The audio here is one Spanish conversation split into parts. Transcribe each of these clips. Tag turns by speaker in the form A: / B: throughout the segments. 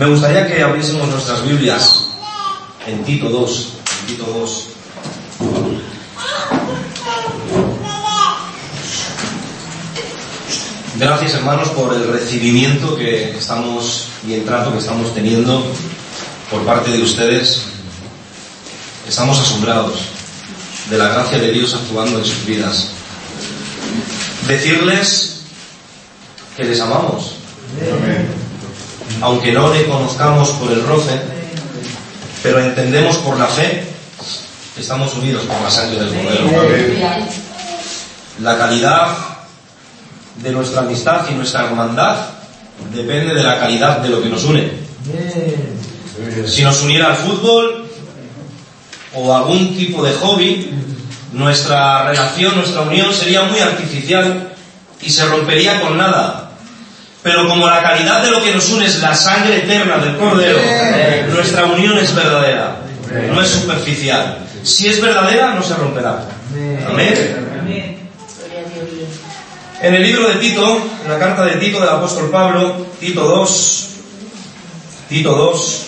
A: Me gustaría que abriésemos nuestras Biblias en Tito 2, en Tito 2. Gracias hermanos por el recibimiento que estamos y el trato que estamos teniendo por parte de ustedes. Estamos asombrados de la gracia de Dios actuando en sus vidas. Decirles que les amamos. Aunque no le conozcamos por el roce, pero entendemos por la fe estamos unidos por la sangre del Cordero. La calidad de nuestra amistad y nuestra hermandad depende de la calidad de lo que nos une. Si nos uniera al fútbol o algún tipo de hobby, nuestra relación, nuestra unión sería muy artificial y se rompería con nada. Pero como la calidad de lo que nos une es la sangre eterna del Cordero, nuestra unión es verdadera, no es superficial. Si es verdadera, no se romperá. Amén. En el libro de Tito, en la carta de Tito del apóstol Pablo, Tito 2, Tito 2,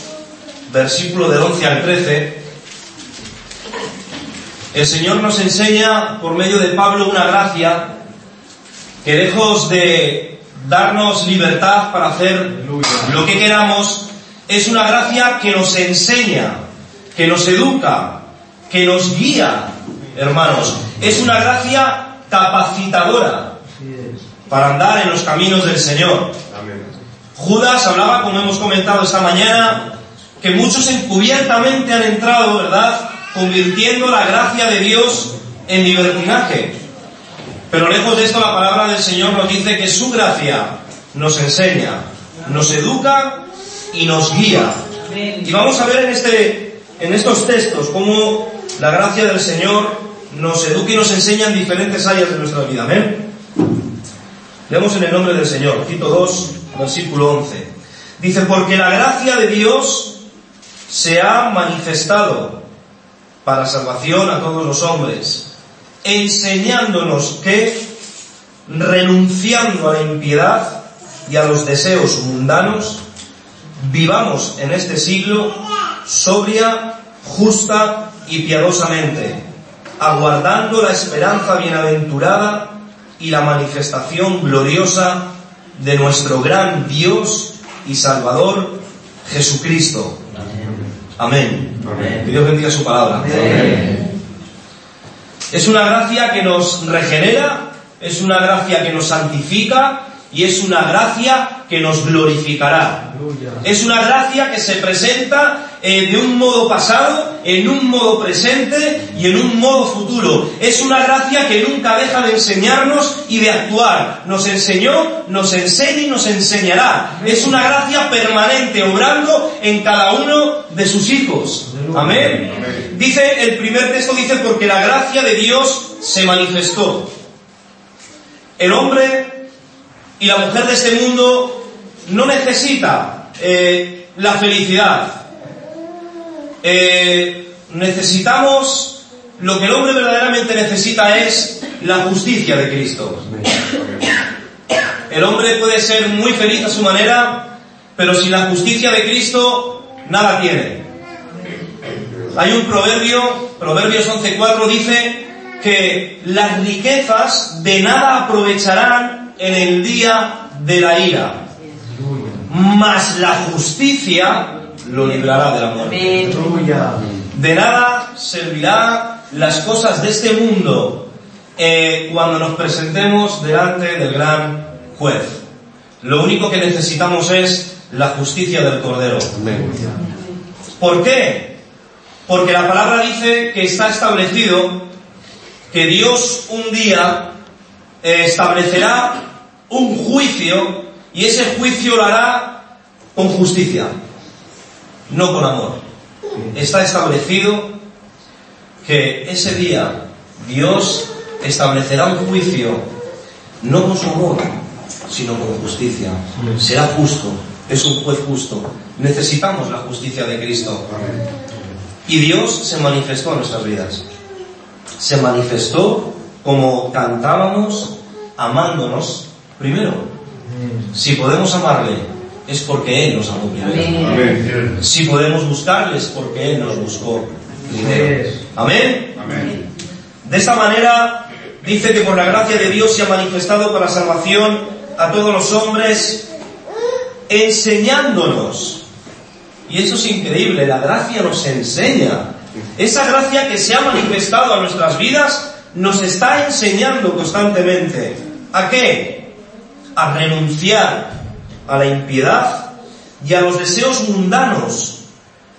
A: versículo del 11 al 13, el Señor nos enseña por medio de Pablo una gracia que lejos de darnos libertad para hacer lo que queramos, es una gracia que nos enseña, que nos educa, que nos guía, hermanos. Es una gracia capacitadora para andar en los caminos del Señor. Judas hablaba, como hemos comentado esta mañana, que muchos encubiertamente han entrado, ¿verdad?, convirtiendo la gracia de Dios en libertinaje. Pero lejos de esto, la palabra del Señor nos dice que su gracia nos enseña, nos educa y nos guía. Y vamos a ver en, este, en estos textos cómo la gracia del Señor nos educa y nos enseña en diferentes áreas de nuestra vida. Amén. Leemos en el nombre del Señor, Tito 2, versículo 11. Dice, porque la gracia de Dios se ha manifestado para salvación a todos los hombres, enseñándonos que, renunciando a la impiedad y a los deseos mundanos, vivamos en este siglo sobria, justa y piadosamente, aguardando la esperanza bienaventurada y la manifestación gloriosa de nuestro gran Dios y Salvador Jesucristo. Amén. Que Dios bendiga su palabra. Es una gracia que nos regenera, es una gracia que nos santifica y es una gracia que nos glorificará. Es una gracia que se presenta eh, de un modo pasado, en un modo presente y en un modo futuro. Es una gracia que nunca deja de enseñarnos y de actuar. Nos enseñó, nos enseña y nos enseñará. Es una gracia permanente, obrando en cada uno de sus hijos. Amén. Dice, el primer texto dice, porque la gracia de Dios se manifestó. El hombre y la mujer de este mundo no necesita eh, la felicidad. Eh, necesitamos, lo que el hombre verdaderamente necesita es la justicia de Cristo. El hombre puede ser muy feliz a su manera, pero sin la justicia de Cristo, nada tiene. Hay un proverbio, Proverbios 11.4 dice que las riquezas de nada aprovecharán en el día de la ira. Mas la justicia lo librará de la muerte. De nada servirá las cosas de este mundo eh, cuando nos presentemos delante del gran juez. Lo único que necesitamos es la justicia del Cordero. ¿Por qué? Porque la palabra dice que está establecido que Dios un día eh, establecerá un juicio y ese juicio lo hará con justicia, no con amor. Está establecido que ese día Dios establecerá un juicio no con su amor, sino con justicia. Será justo, es un juez justo. Necesitamos la justicia de Cristo. Y Dios se manifestó en nuestras vidas. Se manifestó como cantábamos, amándonos Primero, si podemos amarle es porque Él nos amó primero. Si podemos buscarles, porque Él nos buscó primero. Amén. De esta manera dice que por la gracia de Dios se ha manifestado para salvación a todos los hombres, enseñándonos. Y eso es increíble, la gracia nos enseña. Esa gracia que se ha manifestado a nuestras vidas nos está enseñando constantemente. ¿A qué? A renunciar a la impiedad y a los deseos mundanos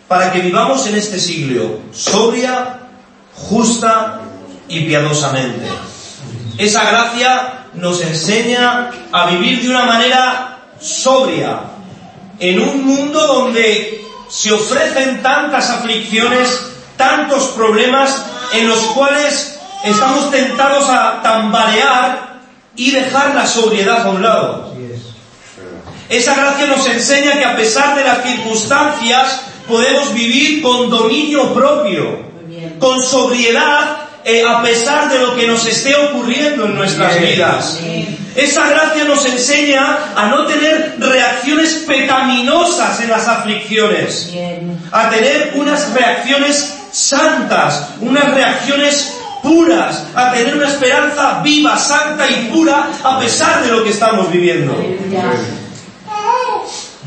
A: para que vivamos en este siglo sobria, justa y piadosamente. Esa gracia nos enseña a vivir de una manera sobria, en un mundo donde se ofrecen tantas aflicciones, tantos problemas en los cuales estamos tentados a tambalear y dejar la sobriedad a un lado. Esa gracia nos enseña que a pesar de las circunstancias podemos vivir con dominio propio, con sobriedad eh, a pesar de lo que nos esté ocurriendo en nuestras vidas. Esa gracia nos enseña a no tener reacciones pecaminosas en las aflicciones, a tener unas reacciones santas, unas reacciones puras, a tener una esperanza viva, santa y pura a pesar de lo que estamos viviendo.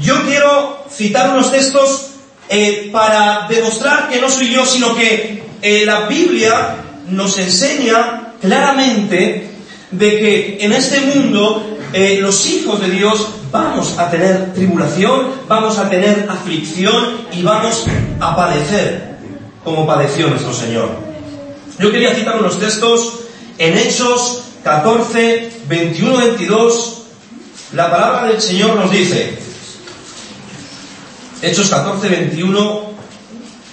A: Yo quiero citar unos textos eh, para demostrar que no soy yo, sino que eh, la Biblia nos enseña claramente de que en este mundo eh, los hijos de Dios vamos a tener tribulación, vamos a tener aflicción y vamos a padecer como padeció nuestro Señor. Yo quería citar unos textos en Hechos 14, 21, 22. La palabra del Señor nos dice, Hechos 14, 21,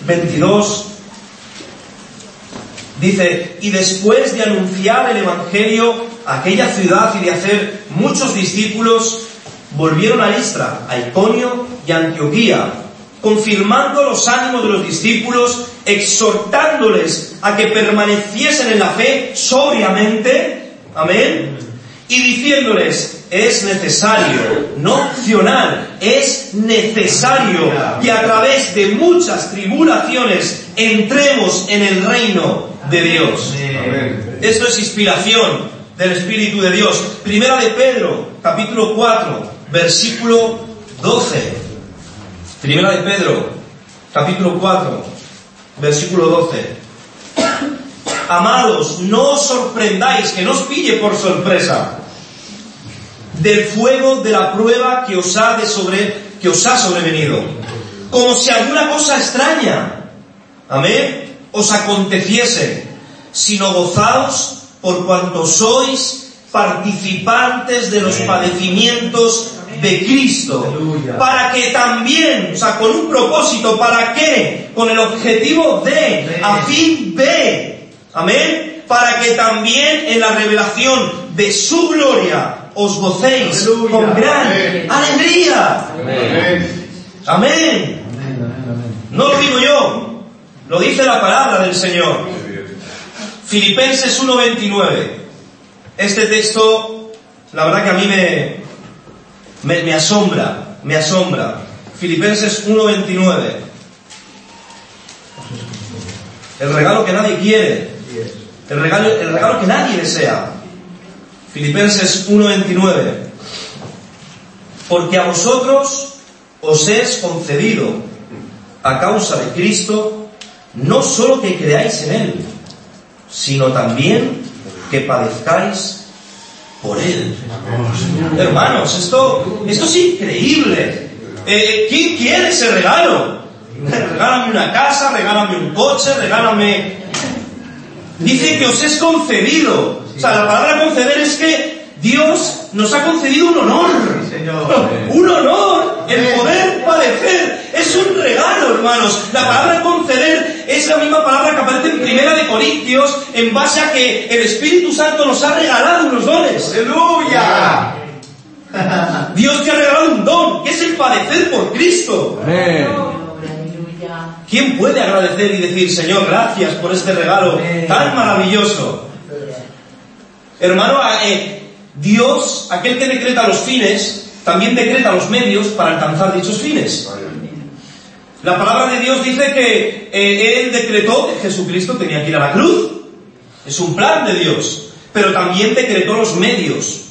A: 22, Dice, y después de anunciar el Evangelio a aquella ciudad y de hacer muchos discípulos, volvieron a Listra, a Iconio y a Antioquía, confirmando los ánimos de los discípulos, exhortándoles a que permaneciesen en la fe sobriamente, amén, y diciéndoles, es necesario, no opcional, es necesario que a través de muchas tribulaciones entremos en el reino de Dios. Esto es inspiración del Espíritu de Dios. Primera de Pedro, capítulo 4, versículo 12. Primera de Pedro, capítulo 4, versículo 12. Amados, no os sorprendáis, que no os pille por sorpresa, del fuego de la prueba que os ha, de sobre, que os ha sobrevenido, como si alguna cosa extraña, amén, os aconteciese, sino gozaos por cuanto sois participantes de los padecimientos de Cristo, para que también, o sea, con un propósito, ¿para qué? Con el objetivo de, a fin de, amén, para que también en la revelación de su gloria os gocéis con gran alegría. Amén. No lo digo yo, lo dice la palabra del Señor. Filipenses 1.29. Este texto, la verdad que a mí me, me, asombra, me asombra. Filipenses 1.29. El regalo que nadie quiere. El regalo, el regalo que nadie desea. Filipenses 1.29. Porque a vosotros os es concedido, a causa de Cristo, no solo que creáis en Él, sino también que padezcáis por Él. Hermanos, esto, esto es increíble. Eh, ¿Quién quiere ese regalo? Regálame una casa, regálame un coche, regálame... Dice que os es concedido. O sea, la palabra conceder es que Dios nos ha concedido un honor. Un honor, el poder padecer. Es un regalo, hermanos. La palabra conceder es la misma palabra que aparece en Primera de Corintios en base a que el Espíritu Santo nos ha regalado unos dones. ¡Aleluya! Dios te ha regalado un don, que es el padecer por Cristo. ¿Quién puede agradecer y decir, Señor, gracias por este regalo tan maravilloso? Hermano, eh, Dios, aquel que decreta los fines, también decreta los medios para alcanzar dichos fines. La palabra de Dios dice que eh, Él decretó que Jesucristo tenía que ir a la cruz. Es un plan de Dios. Pero también decretó los medios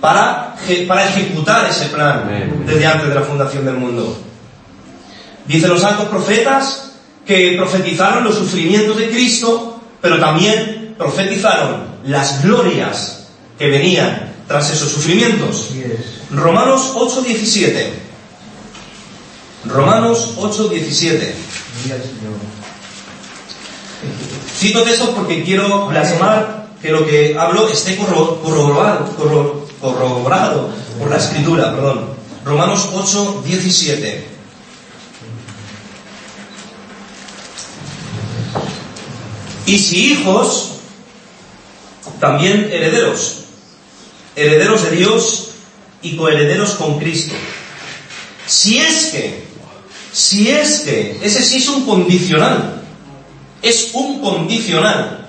A: para, para ejecutar ese plan desde antes de la fundación del mundo. Dicen los santos profetas que profetizaron los sufrimientos de Cristo, pero también profetizaron las glorias que venían tras esos sufrimientos. Romanos 8:17. Romanos 8:17. Cito textos porque quiero plasmar que lo que hablo esté corroborado, corroborado por la escritura, perdón. Romanos 8:17. Y si hijos, también herederos, herederos de Dios y coherederos con Cristo. Si es que, si es que, ese sí es un condicional, es un condicional.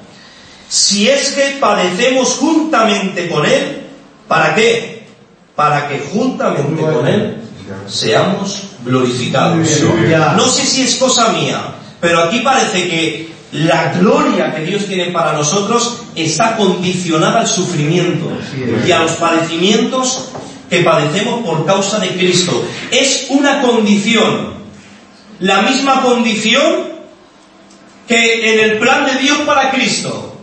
A: Si es que padecemos juntamente con Él, ¿para qué? Para que juntamente con Él seamos glorificados. No sé si es cosa mía, pero aquí parece que la gloria que Dios tiene para nosotros está condicionada al sufrimiento y a los padecimientos que padecemos por causa de Cristo. Es una condición, la misma condición que en el plan de Dios para Cristo,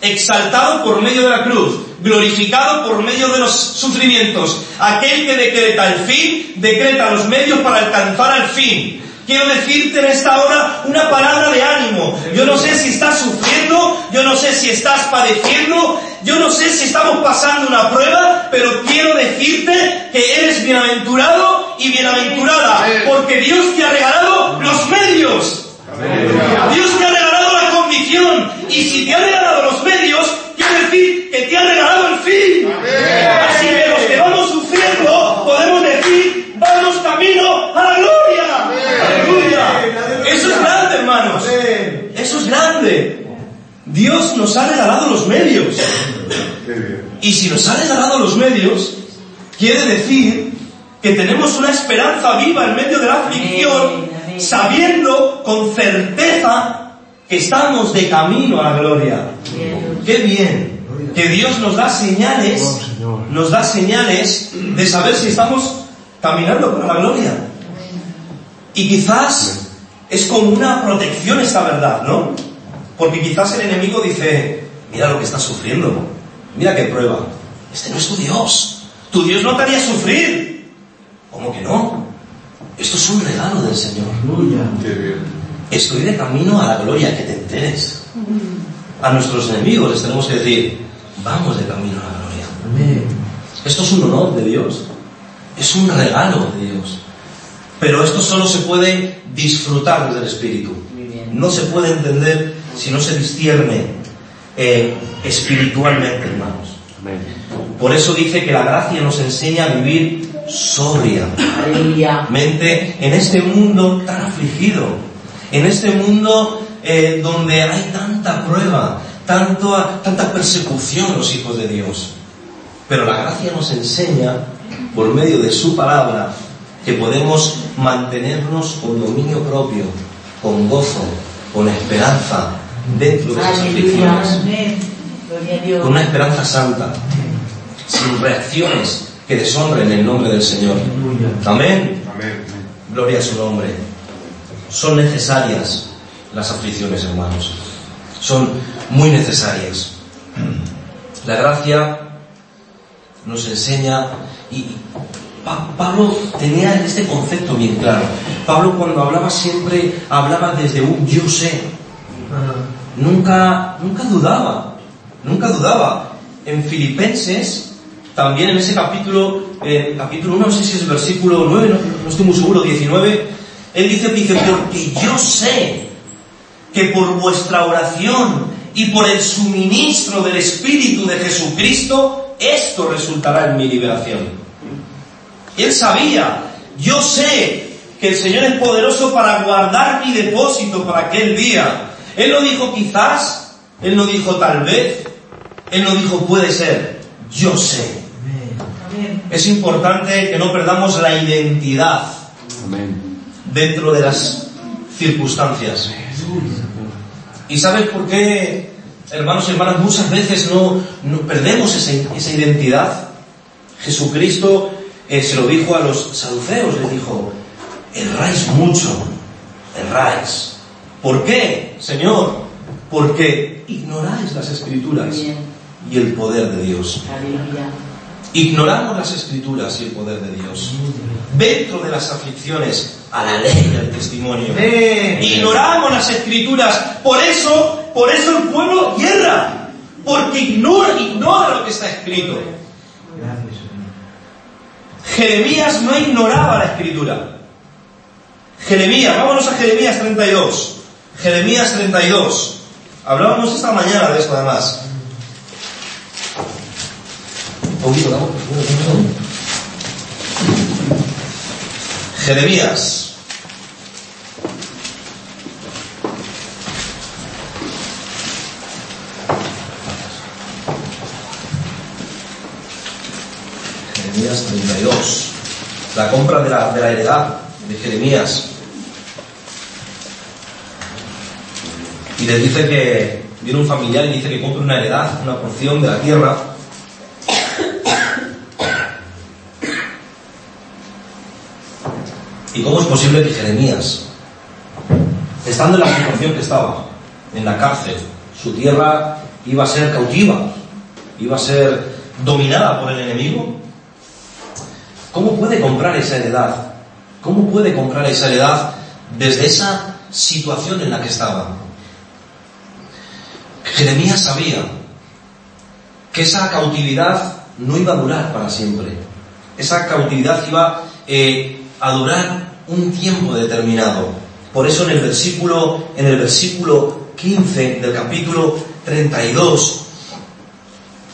A: exaltado por medio de la cruz, glorificado por medio de los sufrimientos. Aquel que decreta el fin, decreta los medios para alcanzar el fin. Quiero decirte en esta hora una palabra de ánimo. Yo no sé si estás sufriendo, yo no sé si estás padeciendo, yo no sé si estamos pasando una prueba, pero quiero decirte que eres bienaventurado y bienaventurada, porque Dios te ha regalado los medios. Dios te ha regalado la condición, y si te ha regalado los medios, quiere decir que te ha regalado el fin. Así que los que vamos sufriendo podemos decir, vamos camino a la gloria. Eso es grande, hermanos. Eso es grande. Dios nos ha regalado los medios. Y si nos ha regalado los medios, quiere decir que tenemos una esperanza viva en medio de la aflicción, sabiendo con certeza que estamos de camino a la gloria. Qué bien. Que Dios nos da señales, nos da señales de saber si estamos caminando para la gloria. Y quizás es como una protección esta verdad, ¿no? Porque quizás el enemigo dice, mira lo que estás sufriendo, mira qué prueba. Este no es tu Dios. Tu Dios no te haría sufrir. ¿Cómo que no? Esto es un regalo del Señor. Estoy de camino a la gloria, que te enteres. A nuestros enemigos les tenemos que decir, vamos de camino a la gloria. Esto es un honor de Dios. Es un regalo de Dios. Pero esto solo se puede disfrutar desde el Espíritu. No se puede entender si no se discierne eh, espiritualmente, hermanos. Por eso dice que la gracia nos enseña a vivir sobriamente en este mundo tan afligido, en este mundo eh, donde hay tanta prueba, tanto, tanta persecución los hijos de Dios. Pero la gracia nos enseña, por medio de su palabra, que podemos mantenernos con dominio propio, con gozo, con esperanza dentro de esas aflicciones, con una esperanza santa, sin reacciones que deshonren el nombre del Señor. Amén. Gloria a su nombre. Son necesarias las aflicciones, hermanos. Son muy necesarias. La gracia nos enseña y Pablo tenía este concepto bien claro. Pablo cuando hablaba siempre hablaba desde un yo sé. Nunca, nunca dudaba, nunca dudaba. En Filipenses, también en ese capítulo, en capítulo 1, no sé si es versículo 9, no, estoy muy seguro, 19, él dice, dice, porque yo sé que por vuestra oración y por el suministro del Espíritu de Jesucristo, esto resultará en mi liberación. Él sabía, yo sé que el Señor es poderoso para guardar mi depósito para aquel día. Él no dijo quizás, Él no dijo tal vez, Él no dijo puede ser, yo sé. es importante que no perdamos la identidad dentro de las circunstancias. ¿Y sabes por qué, hermanos y hermanas, muchas veces no, perdemos esa, identidad? Jesucristo eh, se lo dijo a los saduceos, les dijo, erráis mucho, erráis. ¿Por qué, Señor? Porque ignoráis las escrituras y el poder de Dios. Ignoramos las escrituras y el poder de Dios. Dentro de las aflicciones, a la ley del testimonio. Ignoramos las escrituras. Por eso, por eso el pueblo hierra. Porque ignora, ignora lo que está escrito. Jeremías no ignoraba la escritura. Jeremías, vámonos a Jeremías 32. Jeremías 32. Hablábamos esta mañana de esto además. Jeremías. Jeremías 32. La compra de la, heredad de Jeremías. Y le dice que viene un familiar y dice que compre una heredad, una porción de la tierra. ¿Y cómo es posible que Jeremías, estando en la situación que estaba, en la cárcel, su tierra iba a ser cautiva, iba a ser dominada por el enemigo? ¿Cómo puede comprar esa heredad? ¿Cómo puede comprar esa heredad desde esa situación en la que estaba? Jeremías sabía que esa cautividad no iba a durar para siempre. Esa cautividad iba eh, a durar un tiempo determinado. Por eso en el versículo, en el versículo 15 del capítulo 32,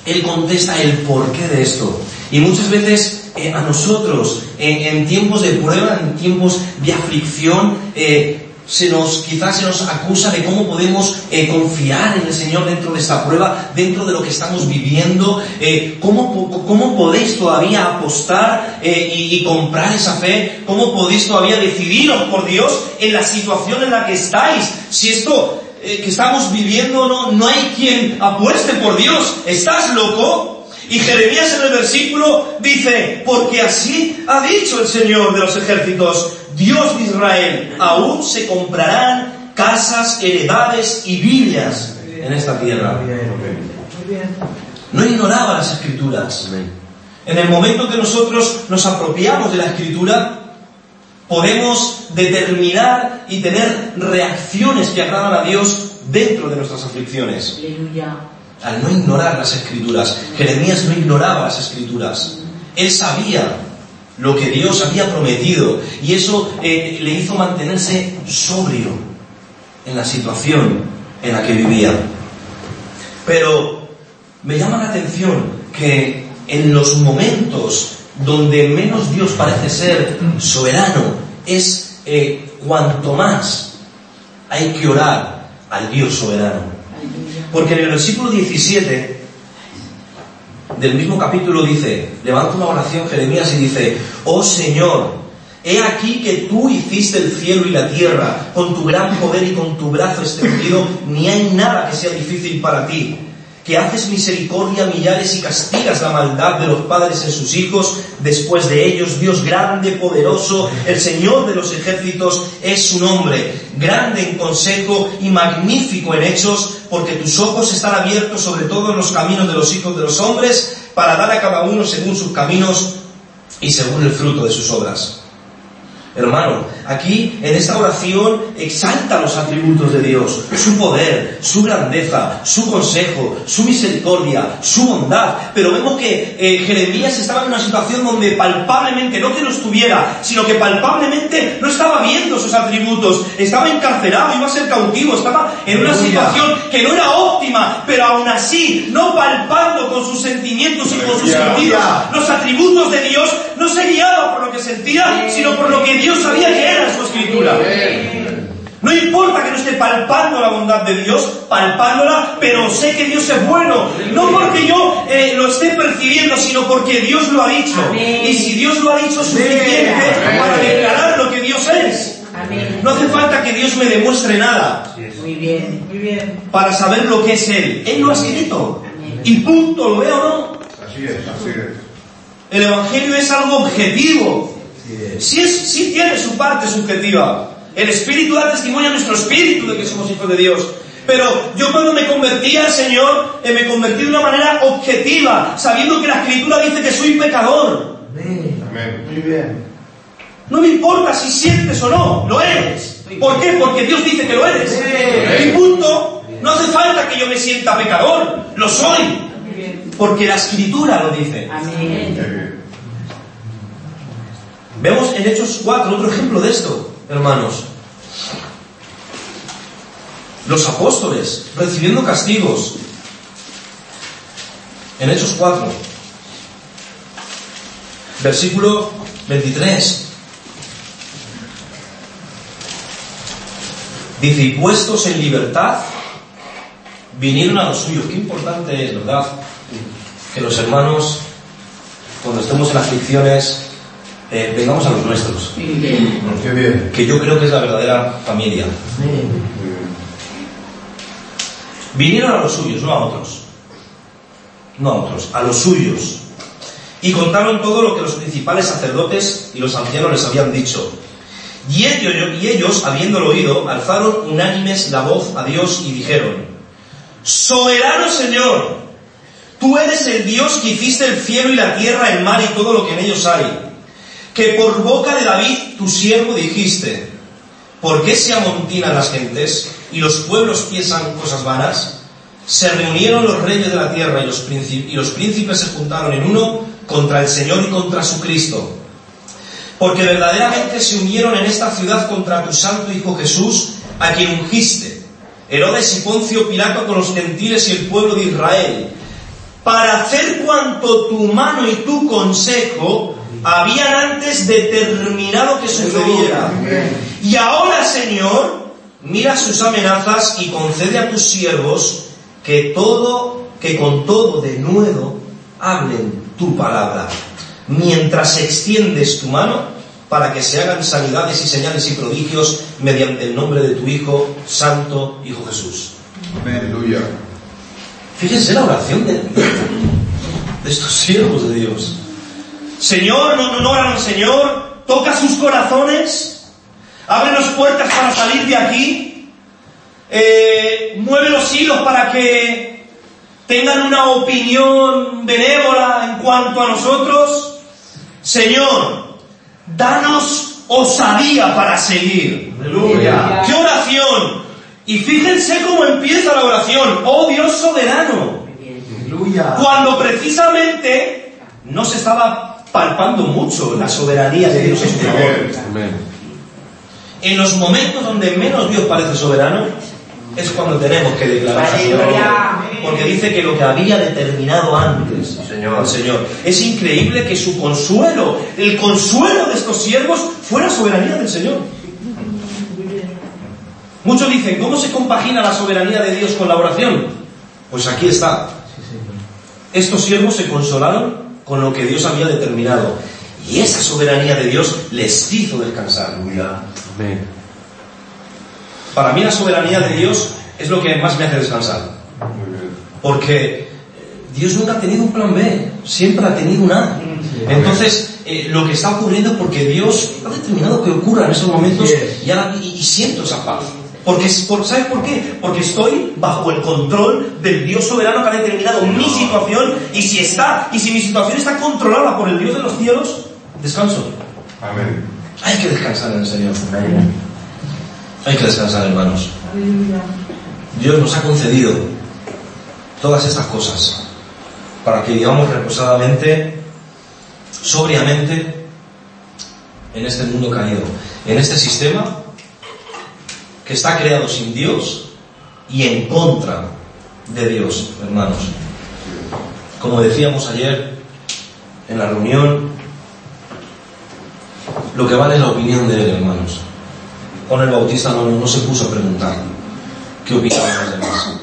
A: él contesta el porqué de esto. Y muchas veces eh, a nosotros, en tiempos de prueba, en tiempos de aflicción, eh, se nos, quizás se nos acusa de cómo podemos eh, confiar en el Señor dentro de esta prueba, dentro de lo que estamos viviendo, eh, ¿cómo, ¿cómo, podéis todavía apostar eh, y, comprar esa fe, cómo podéis todavía decidiros por Dios en la situación en la que estáis, si esto que estamos viviendo no, no hay quien apueste por Dios, ¿estás loco? Y Jeremías en el versículo dice, porque así ha dicho el Señor de los ejércitos, Dios de Israel, aún se comprarán casas, heredades y villas en esta tierra. No ignoraba las escrituras. En el momento que nosotros nos apropiamos de la escritura, podemos determinar y tener reacciones que agradan a Dios dentro de nuestras aflicciones. Al no ignorar las escrituras. Jeremías no ignoraba las escrituras. Él sabía lo que Dios había prometido y eso eh, le hizo mantenerse sobrio en la situación en la que vivía. Pero me llama la atención que en los momentos donde menos Dios parece ser soberano es eh, cuanto más hay que orar al Dios soberano. Porque en el versículo 17 del mismo capítulo dice, levanta una oración Jeremías y dice, oh Señor, he aquí que tú hiciste el cielo y la tierra, con tu gran poder y con tu brazo extendido, ni hay nada que sea difícil para ti que haces misericordia a millares y castigas la maldad de los padres en sus hijos, después de ellos, Dios grande, poderoso, el Señor de los ejércitos es su nombre, grande en consejo y magnífico en hechos, porque tus ojos están abiertos sobre todos los caminos de los hijos de los hombres, para dar a cada uno según sus caminos y según el fruto de sus obras. Hermano, aquí en esta oración exalta los atributos de Dios, su poder, su grandeza, su consejo, su misericordia, su bondad. Pero vemos que eh, Jeremías estaba en una situación donde palpablemente, no que no estuviera, sino que palpablemente no estaba viendo sus atributos, estaba encarcelado, iba a ser cautivo, estaba en una situación que no era óptima, pero aún así, no palpando con sus sentimientos y con sus sentidos los atributos de Dios, no se guiaba por lo que sentía, sino por lo que Dios sabía que era su escritura. No importa que no esté palpando la bondad de Dios, palpándola, pero sé que Dios es bueno. No porque yo eh, lo esté percibiendo, sino porque Dios lo ha dicho. Y si Dios lo ha dicho, es suficiente para declarar lo que Dios es. No hace falta que Dios me demuestre nada.
B: Muy bien, muy bien.
A: Para saber lo que es Él. Él lo ha escrito. Y punto, ¿lo veo o no?
C: Así es, así es.
A: El Evangelio es algo objetivo. Sí, es, sí tiene su parte subjetiva. El Espíritu da testimonio a nuestro espíritu de que somos hijos de Dios. Pero yo cuando me convertí al Señor, eh, me convertí de una manera objetiva, sabiendo que la Escritura dice que soy pecador.
C: Amén.
D: Muy bien.
A: No me importa si sientes o no, lo eres. ¿Por qué? Porque Dios dice que lo eres. Y punto. No hace falta que yo me sienta pecador, lo soy. Porque la Escritura lo dice.
B: Amén.
A: Vemos en Hechos 4 otro ejemplo de esto, hermanos. Los apóstoles recibiendo castigos. En Hechos 4, versículo 23. Dice, y puestos en libertad, vinieron a los suyos. Qué importante es, ¿verdad? Que los hermanos, cuando estemos en aflicciones, eh, vengamos a los nuestros.
B: Bien.
A: Que yo creo que es la verdadera familia. Vinieron a los suyos, no a otros. No a otros, a los suyos. Y contaron todo lo que los principales sacerdotes y los ancianos les habían dicho. Y ellos, y ellos, habiéndolo oído, alzaron unánimes la voz a Dios y dijeron, Soberano Señor, tú eres el Dios que hiciste el cielo y la tierra, el mar y todo lo que en ellos hay. Que por boca de David, tu siervo, dijiste, ¿por qué se amontinan las gentes y los pueblos piensan cosas vanas? Se reunieron los reyes de la tierra y los, y los príncipes se juntaron en uno contra el Señor y contra su Cristo. Porque verdaderamente se unieron en esta ciudad contra tu santo Hijo Jesús, a quien ungiste, Herodes y Poncio Pilato con los gentiles y el pueblo de Israel, para hacer cuanto tu mano y tu consejo habían antes determinado que sucediera. Y ahora, Señor, mira sus amenazas y concede a tus siervos que todo, que con todo de nuevo hablen tu palabra, mientras extiendes tu mano para que se hagan sanidades y señales y prodigios mediante el nombre de tu Hijo, Santo Hijo Jesús.
C: Aleluya.
A: Fíjense la oración de, de estos siervos de Dios. Señor, no, no, no oran al Señor, toca sus corazones, ábrenos puertas para salir de aquí, eh, mueve los hilos para que tengan una opinión benévola en cuanto a nosotros. Señor, danos osadía para seguir.
D: Aleluya.
A: ¡Qué oración! Y fíjense cómo empieza la oración. Oh Dios soberano.
D: Aleluya.
A: Cuando precisamente no se estaba palpando mucho la soberanía de Dios en su favor. En los momentos donde menos Dios parece soberano, es cuando tenemos que declarar. Porque dice que lo que había determinado antes el Señor. Es increíble que su consuelo, el consuelo de estos siervos, fuera soberanía del Señor. Muchos dicen, ¿cómo se compagina la soberanía de Dios con la oración? Pues aquí está. Estos siervos se consolaron con lo que Dios había determinado. Y esa soberanía de Dios les hizo descansar.
C: Amén.
A: Para mí la soberanía de Dios es lo que más me hace descansar. Porque eh, Dios nunca ha tenido un plan B, siempre ha tenido un A. Entonces, eh, lo que está ocurriendo es porque Dios ha determinado que ocurra en esos momentos ahora- y- y siento esa paz. Porque, es- por, ¿Sabes por qué? Porque estoy bajo el control del Dios soberano que ha determinado mi situación y si está, y si mi situación está controlada por el Dios de los cielos, descanso.
C: Amén.
A: Hay que descansar en el Señor. Hay que descansar, hermanos. Dios nos ha concedido todas estas cosas para que vivamos reposadamente, sobriamente, en este mundo caído, en este sistema que está creado sin Dios y en contra de Dios, hermanos. Como decíamos ayer en la reunión, lo que vale es la opinión de Él, hermanos. Juan el Bautista no, no se puso a preguntar qué opinaban los demás.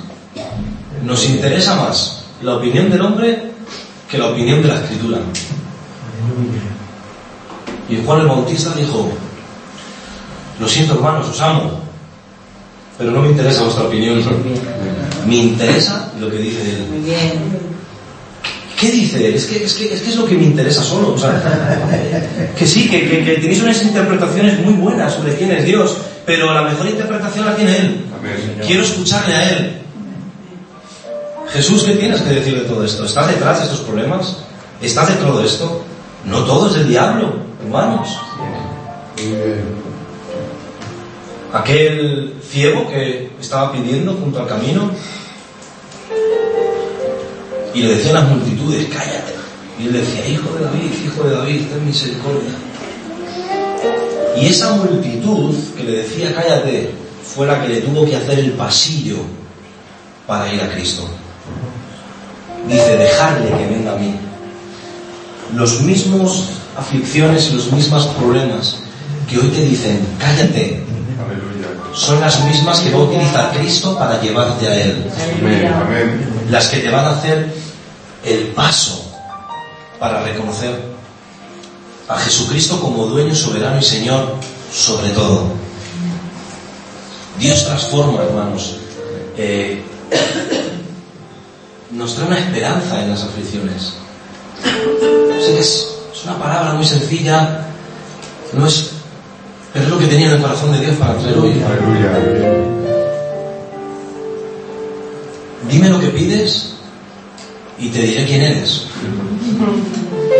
A: Nos interesa más la opinión del hombre que la opinión de la escritura. Y Juan el Bautista dijo, lo siento hermanos, os amo, pero no me interesa vuestra opinión. Me interesa lo que dice él.
B: Muy bien.
A: ¿Qué dice él? Es que es, que, es, que es lo que me interesa solo. O sea, que sí, que, que, que tenéis unas interpretaciones muy buenas sobre quién es Dios, pero la mejor interpretación la tiene Él.
C: Amén.
A: Quiero escucharle a Él. Jesús, ¿qué tienes que decir de todo esto? ¿Estás detrás de estos problemas? ¿Estás de todo esto? No todo es del diablo, hermanos.
C: Muy bien.
A: Aquel ciego que estaba pidiendo junto al camino y le decían las multitudes, cállate. Y él decía, hijo de David, hijo de David, ten misericordia. Y esa multitud que le decía, cállate, fue la que le tuvo que hacer el pasillo para ir a Cristo. Dice, dejarle que venga a mí. Los mismos aflicciones y los mismos problemas que hoy te dicen, cállate. Son las mismas que va a utilizar Cristo para llevarte a Él.
C: Amén.
A: Las que te van a hacer el paso para reconocer a Jesucristo como dueño, soberano y Señor sobre todo. Dios transforma, hermanos. Eh, nos trae una esperanza en las aflicciones. Es, es una palabra muy sencilla, no es, es lo que tenía en el corazón de Dios para traer hoy.
C: Aleluya.
A: Dime lo que pides y te diré quién eres.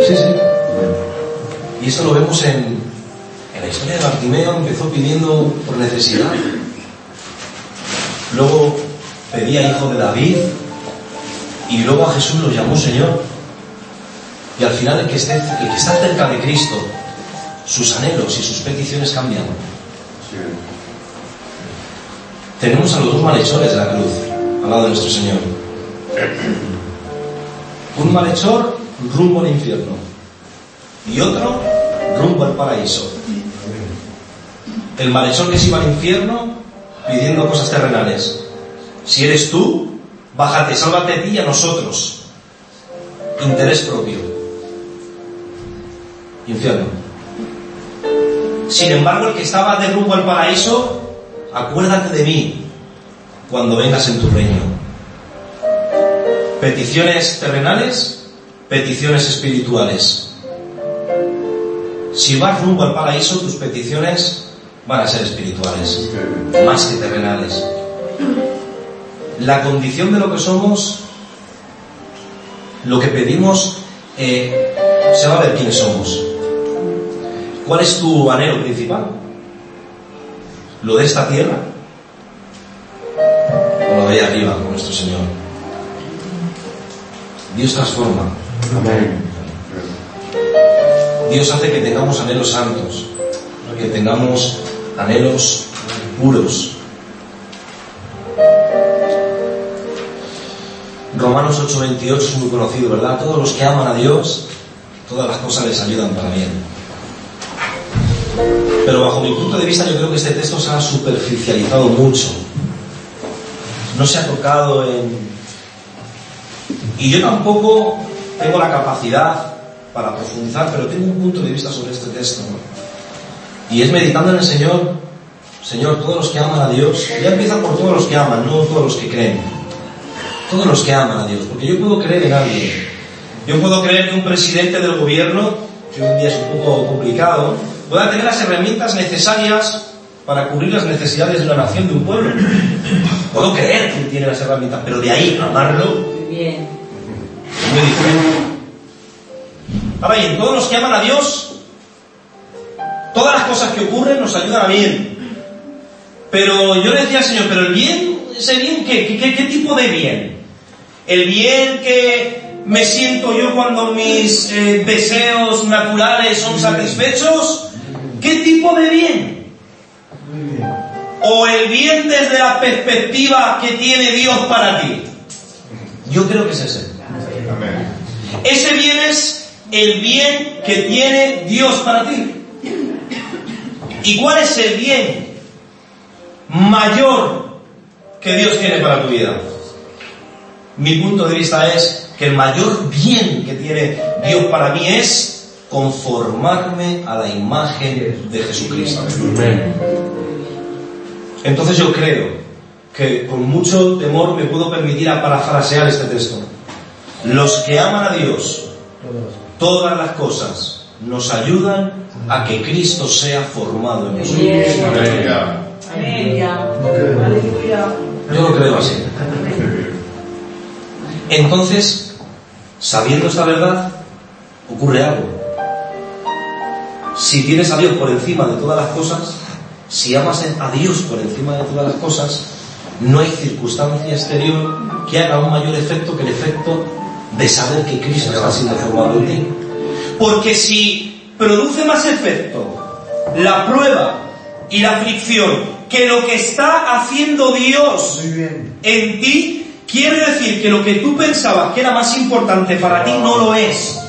A: Sí, sí. Y esto lo vemos en, en la historia de Bartimeo, empezó pidiendo por necesidad. Luego pedía hijo de David y luego a Jesús lo llamó Señor. Y al final el que, esté, el que está cerca de Cristo, sus anhelos y sus peticiones cambian.
C: Sí.
A: Tenemos a los dos malhechores de la cruz al lado de nuestro Señor. Un malhechor rumbo al infierno y otro rumbo al paraíso. El malhechor que se iba al infierno pidiendo cosas terrenales. Si eres tú, bájate, sálvate a ti y a nosotros. Interés propio. Infierno. Sin embargo, el que estaba de rumbo al paraíso, acuérdate de mí cuando vengas en tu reino. Peticiones terrenales, peticiones espirituales. Si vas rumbo al paraíso, tus peticiones van a ser espirituales, más que terrenales. La condición de lo que somos, lo que pedimos, eh, se va a ver quiénes somos. ¿Cuál es tu anhelo principal? ¿Lo de esta tierra? ¿O lo de ahí arriba con nuestro Señor? Dios transforma.
C: Amén.
A: Dios hace que tengamos anhelos santos, que tengamos anhelos puros. Romanos 8:28 es muy conocido, ¿verdad? Todos los que aman a Dios, todas las cosas les ayudan para bien. Pero bajo mi punto de vista yo creo que este texto se ha superficializado mucho. No se ha tocado en... Y yo tampoco tengo la capacidad para profundizar, pero tengo un punto de vista sobre este texto. Y es meditando en el Señor, Señor, todos los que aman a Dios, ya empieza por todos los que aman, no todos los que creen. Todos los que aman a Dios, porque yo puedo creer en alguien. Yo puedo creer que un presidente del gobierno, que en día es un poco complicado, pueda tener las herramientas necesarias para cubrir las necesidades de una nación, de un pueblo. Puedo creer que él tiene las herramientas, pero de ahí amarlo
B: Muy bien.
A: es muy diferente. Ahora bien, todos los que aman a Dios, todas las cosas que ocurren nos ayudan a bien. Pero yo le decía al Señor, pero el bien, ese bien, ¿qué, qué, qué- qué tipo de bien? El bien que me siento yo cuando mis eh, deseos naturales son satisfechos, ¿qué tipo de bien? ¿O el bien desde la perspectiva que tiene Dios para ti? Yo creo que es ese.
C: Amén.
A: Ese bien es el bien que tiene Dios para ti. ¿Y cuál es el bien mayor que Dios tiene para tu vida. Mi punto de vista es que el mayor bien que tiene Dios para mí es conformarme a la imagen de Jesucristo. Entonces yo creo que con mucho temor me puedo permitir a parafrasear este texto. Los que aman a Dios, todas las cosas nos ayudan a que Cristo sea formado en nosotros. Yo lo creo así. Entonces, sabiendo esta verdad, ocurre algo. Si tienes a Dios por encima de todas las cosas, si amas a Dios por encima de todas las cosas, no hay circunstancia exterior que haga un mayor efecto que el efecto de saber que Cristo está siendo formado en ti. Porque si produce más efecto la prueba y la aflicción que lo que está haciendo Dios en ti, quiere decir que lo que tú pensabas que era más importante para ti no lo es.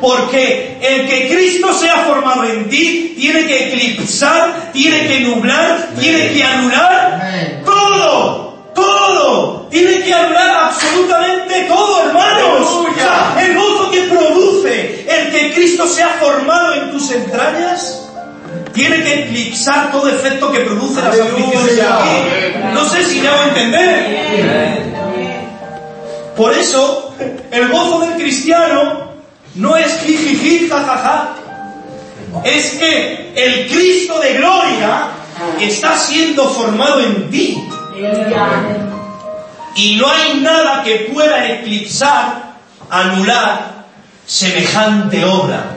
A: Porque el que Cristo sea formado en ti tiene que eclipsar, tiene que nublar, tiene que anular todo, todo. Tiene que anular absolutamente todo, hermanos. O sea, el gozo que produce el que Cristo sea formado en tus entrañas tiene que eclipsar todo efecto que produce en ti. No sé si me hago entender. Por eso, el gozo del cristiano no es jijiji, jajaja. Es que el Cristo de gloria está siendo formado en ti. Y no hay nada que pueda eclipsar, anular semejante obra.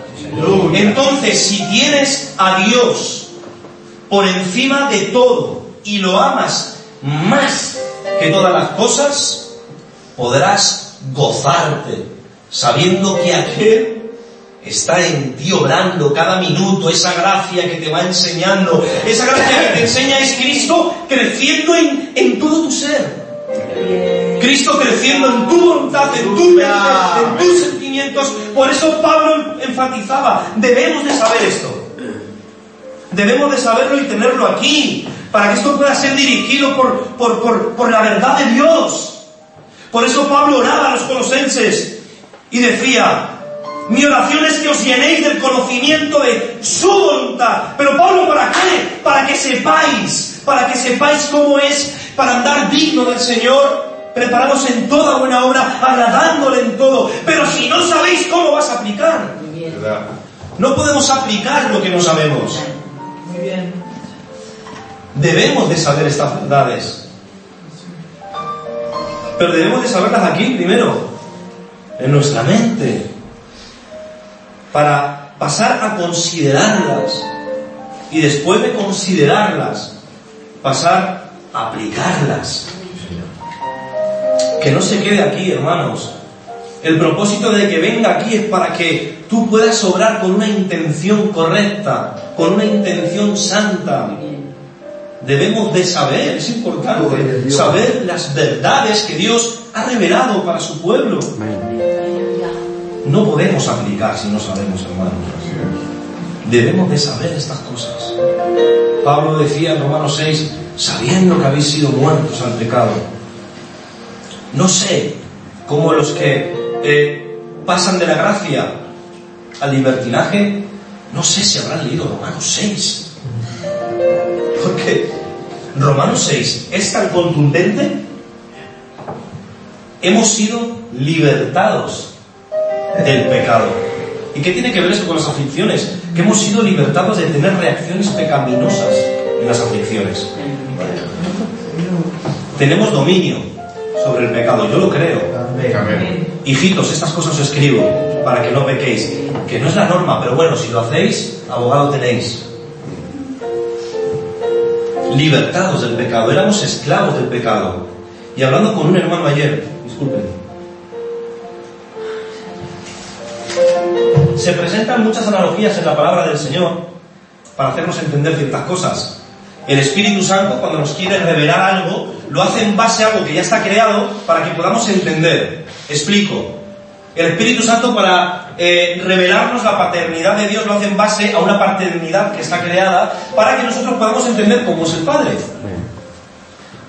A: Entonces, si tienes a Dios por encima de todo y lo amas más que todas las cosas, podrás gozarte sabiendo que aquel está en ti obrando cada minuto, esa gracia que te va enseñando, esa gracia que te enseña es Cristo creciendo en, en todo tu ser. Cristo creciendo en tu voluntad, en tu mente, en tus sentimientos. Por eso Pablo enfatizaba, debemos de saber esto. Debemos de saberlo y tenerlo aquí, para que esto pueda ser dirigido por, por, por, por la verdad de Dios. Por eso Pablo oraba a los colosenses y decía, mi oración es que os llenéis del conocimiento de su voluntad. Pero Pablo, ¿para qué? Para que sepáis, para que sepáis cómo es, para andar digno del Señor, preparados en toda buena obra, agradándole en todo. Pero si no sabéis cómo vas a aplicar, no podemos aplicar lo que no sabemos. Debemos de saber estas verdades. Pero debemos de saberlas aquí primero, en nuestra mente, para pasar a considerarlas y después de considerarlas, pasar a aplicarlas. Que no se quede aquí, hermanos. El propósito de que venga aquí es para que tú puedas obrar con una intención correcta, con una intención santa. Debemos de saber, es importante, saber las verdades que Dios ha revelado para su pueblo. No podemos aplicar si no sabemos, hermanos. Debemos de saber estas cosas. Pablo decía en Romanos 6, sabiendo que habéis sido muertos al pecado. No sé cómo los que eh, pasan de la gracia al libertinaje, no sé si habrán leído Romanos 6. Porque Romanos 6 es tan contundente. Hemos sido libertados del pecado. ¿Y qué tiene que ver eso con las aflicciones? Que hemos sido libertados de tener reacciones pecaminosas en las aflicciones. Tenemos dominio sobre el pecado, yo lo creo. Hijitos, estas cosas os escribo para que no pequéis. Que no es la norma, pero bueno, si lo hacéis, abogado tenéis. Libertados del pecado, éramos esclavos del pecado. Y hablando con un hermano ayer, disculpen, se presentan muchas analogías en la palabra del Señor para hacernos entender ciertas cosas. El Espíritu Santo, cuando nos quiere revelar algo, lo hace en base a algo que ya está creado para que podamos entender. Explico. El Espíritu Santo para eh, revelarnos la paternidad de Dios lo hace en base a una paternidad que está creada para que nosotros podamos entender cómo es el Padre.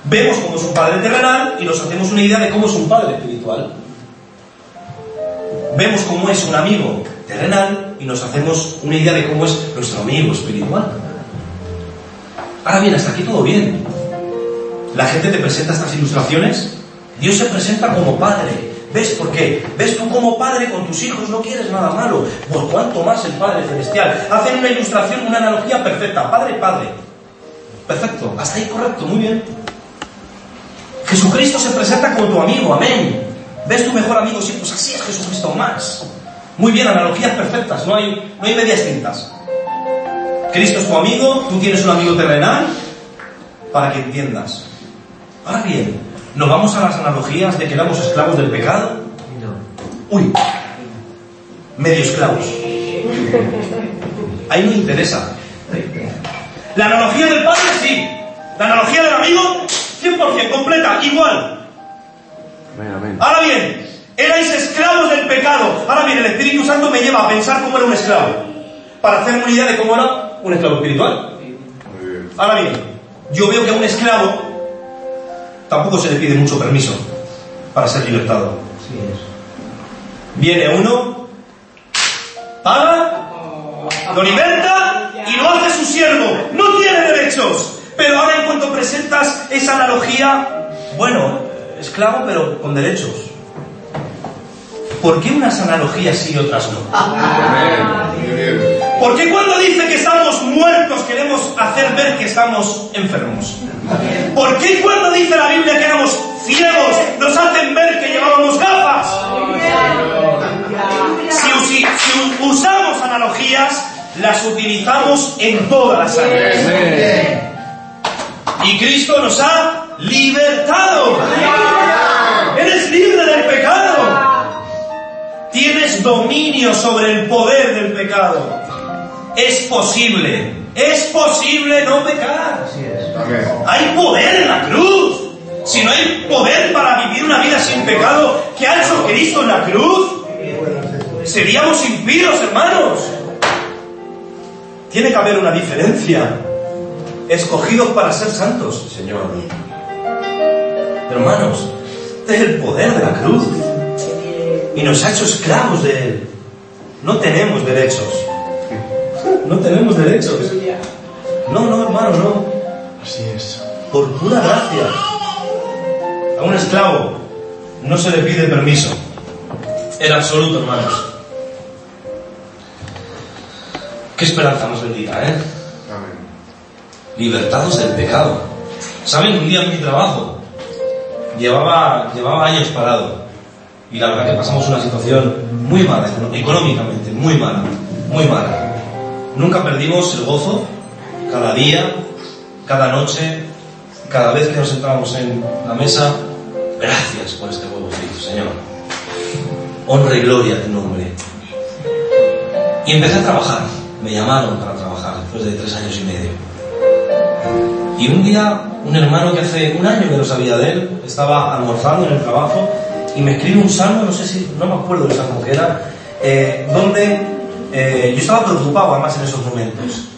A: Vemos cómo es un Padre terrenal y nos hacemos una idea de cómo es un Padre espiritual. Vemos cómo es un amigo terrenal y nos hacemos una idea de cómo es nuestro amigo espiritual. Ahora bien, hasta aquí todo bien. La gente te presenta estas ilustraciones. Dios se presenta como Padre. ¿Ves por qué? ¿Ves tú como padre con tus hijos no quieres nada malo? Por cuanto más el Padre Celestial. Hacen una ilustración, una analogía perfecta. Padre, Padre. Perfecto. Hasta ahí correcto, muy bien. Jesucristo se presenta como tu amigo, amén. ¿Ves tu mejor amigo? Sí, pues así es Jesucristo más. Muy bien, analogías perfectas, no hay, no hay medias tintas. Cristo es tu amigo, tú tienes un amigo terrenal, para que entiendas. Ahora bien, ¿nos vamos a las analogías de que éramos esclavos del pecado? Uy, medio esclavos. Ahí no interesa. La analogía del padre sí. La analogía del amigo 100% completa, igual. Ahora bien, erais esclavos del pecado. Ahora bien, el Espíritu Santo me lleva a pensar cómo era un esclavo. Para hacerme una idea de cómo era un esclavo espiritual. Ahora bien, yo veo que a un esclavo tampoco se le pide mucho permiso para ser libertado. Viene uno, paga, lo liberta y lo hace su siervo. No tiene derechos. Pero ahora en cuanto presentas esa analogía, bueno, esclavo pero con derechos. ¿Por qué unas analogías sí y otras no? ¿Por qué cuando dice que estamos muertos queremos hacer ver que estamos enfermos? ¿Por qué cuando dice la Biblia que éramos ciegos nos hacen ver que llevábamos gafas? Si, si- si usamos analogías, las utilizamos en todas las áreas. Y Cristo nos ha libertado. Dominio sobre el poder del pecado. Es posible. Es posible no pecar. Hay poder en la cruz. Si no hay poder para vivir una vida sin pecado, ¿qué ha hecho Cristo en la cruz? Seríamos impíos, hermanos. Tiene que haber una diferencia. Escogidos para ser santos, Señor. Hermanos, este es el poder de la cruz. Y nos ha hecho esclavos de Él. No tenemos derechos. No tenemos derechos. No, no, hermano, no.
C: Así es.
A: Por pura gracia. A un esclavo no se le pide permiso. En absoluto, hermanos. Qué esperanza nos bendiga, ¿eh?
C: Amén.
A: Libertados del pecado. ¿Saben? Un día en mi trabajo llevaba, llevaba años parado. Y la verdad que pasamos una situación muy mala, económicamente, muy mala, muy mala. Nunca perdimos el gozo, cada día, cada noche, cada vez que nos sentábamos en la mesa. Gracias por este huevo frito, Señor. Honra y gloria a tu nombre. Y empecé a trabajar. Me llamaron para trabajar después de tres años y medio. Y un día, un hermano que hace un año que no sabía de él, estaba almorzando en el trabajo y me escribe un salmo, no sé si, no me acuerdo del salmo que era, eh, donde eh, yo estaba preocupado además en esos momentos.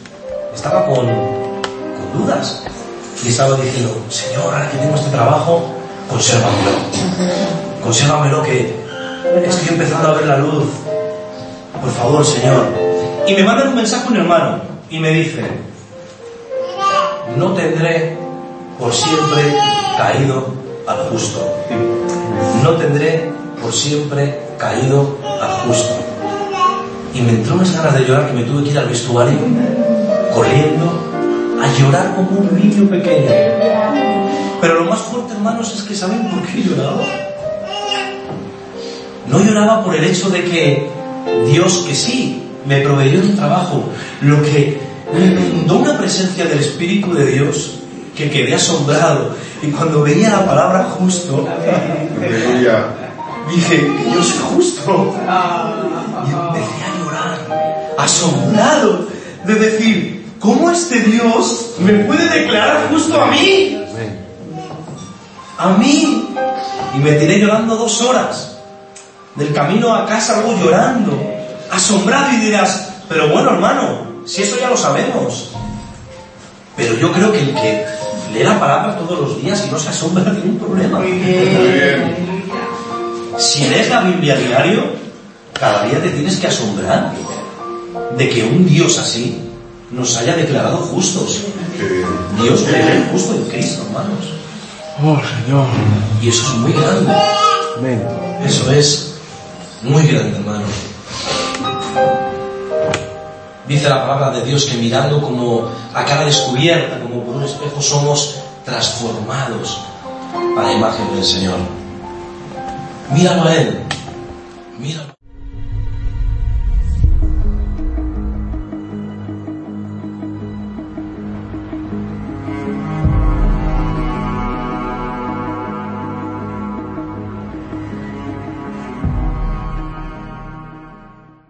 A: Estaba con, dudas. Y estaba diciendo, Señor, ahora que tengo este trabajo, consérvamelo. Consérvamelo que estoy empezando a ver la luz. Por favor, Señor. Y me mandan un mensaje un hermano y me dice, no tendré por siempre caído al justo. No tendré por siempre caído al justo. Y me entró unas ganas de llorar que me tuve que ir al vestuario corriendo a llorar como un niño pequeño. Pero lo más fuerte, hermanos, es que ¿saben por qué lloraba? No lloraba por el hecho de que Dios, que sí, me proveyó un trabajo, lo que me inundó una presencia del Espíritu de Dios que quedé asombrado. Y cuando veía la palabra justo, dije, que yo soy justo. Y empecé a llorar, asombrado, de decir, ¿cómo este Dios me puede declarar justo a mí? A mí. Y me tiré llorando dos horas. del camino a casa algo llorando, asombrado y dirás, pero bueno hermano, si eso ya lo sabemos. Pero yo creo que el que lee la palabra todos los días y no se asombra tiene un problema.
C: Muy bien.
A: Si lees la Biblia diario, cada día te tienes que asombrar de que un Dios así nos haya declarado justos. Dios es justo en Cristo, hermanos.
B: Oh, Señor.
A: Y eso es muy grande.
B: Amén.
A: Eso es muy grande, hermano. Dice la palabra de Dios que mirando como a cara descubierta, como por un espejo, somos transformados a la imagen del Señor. Míralo a Él. Míralo.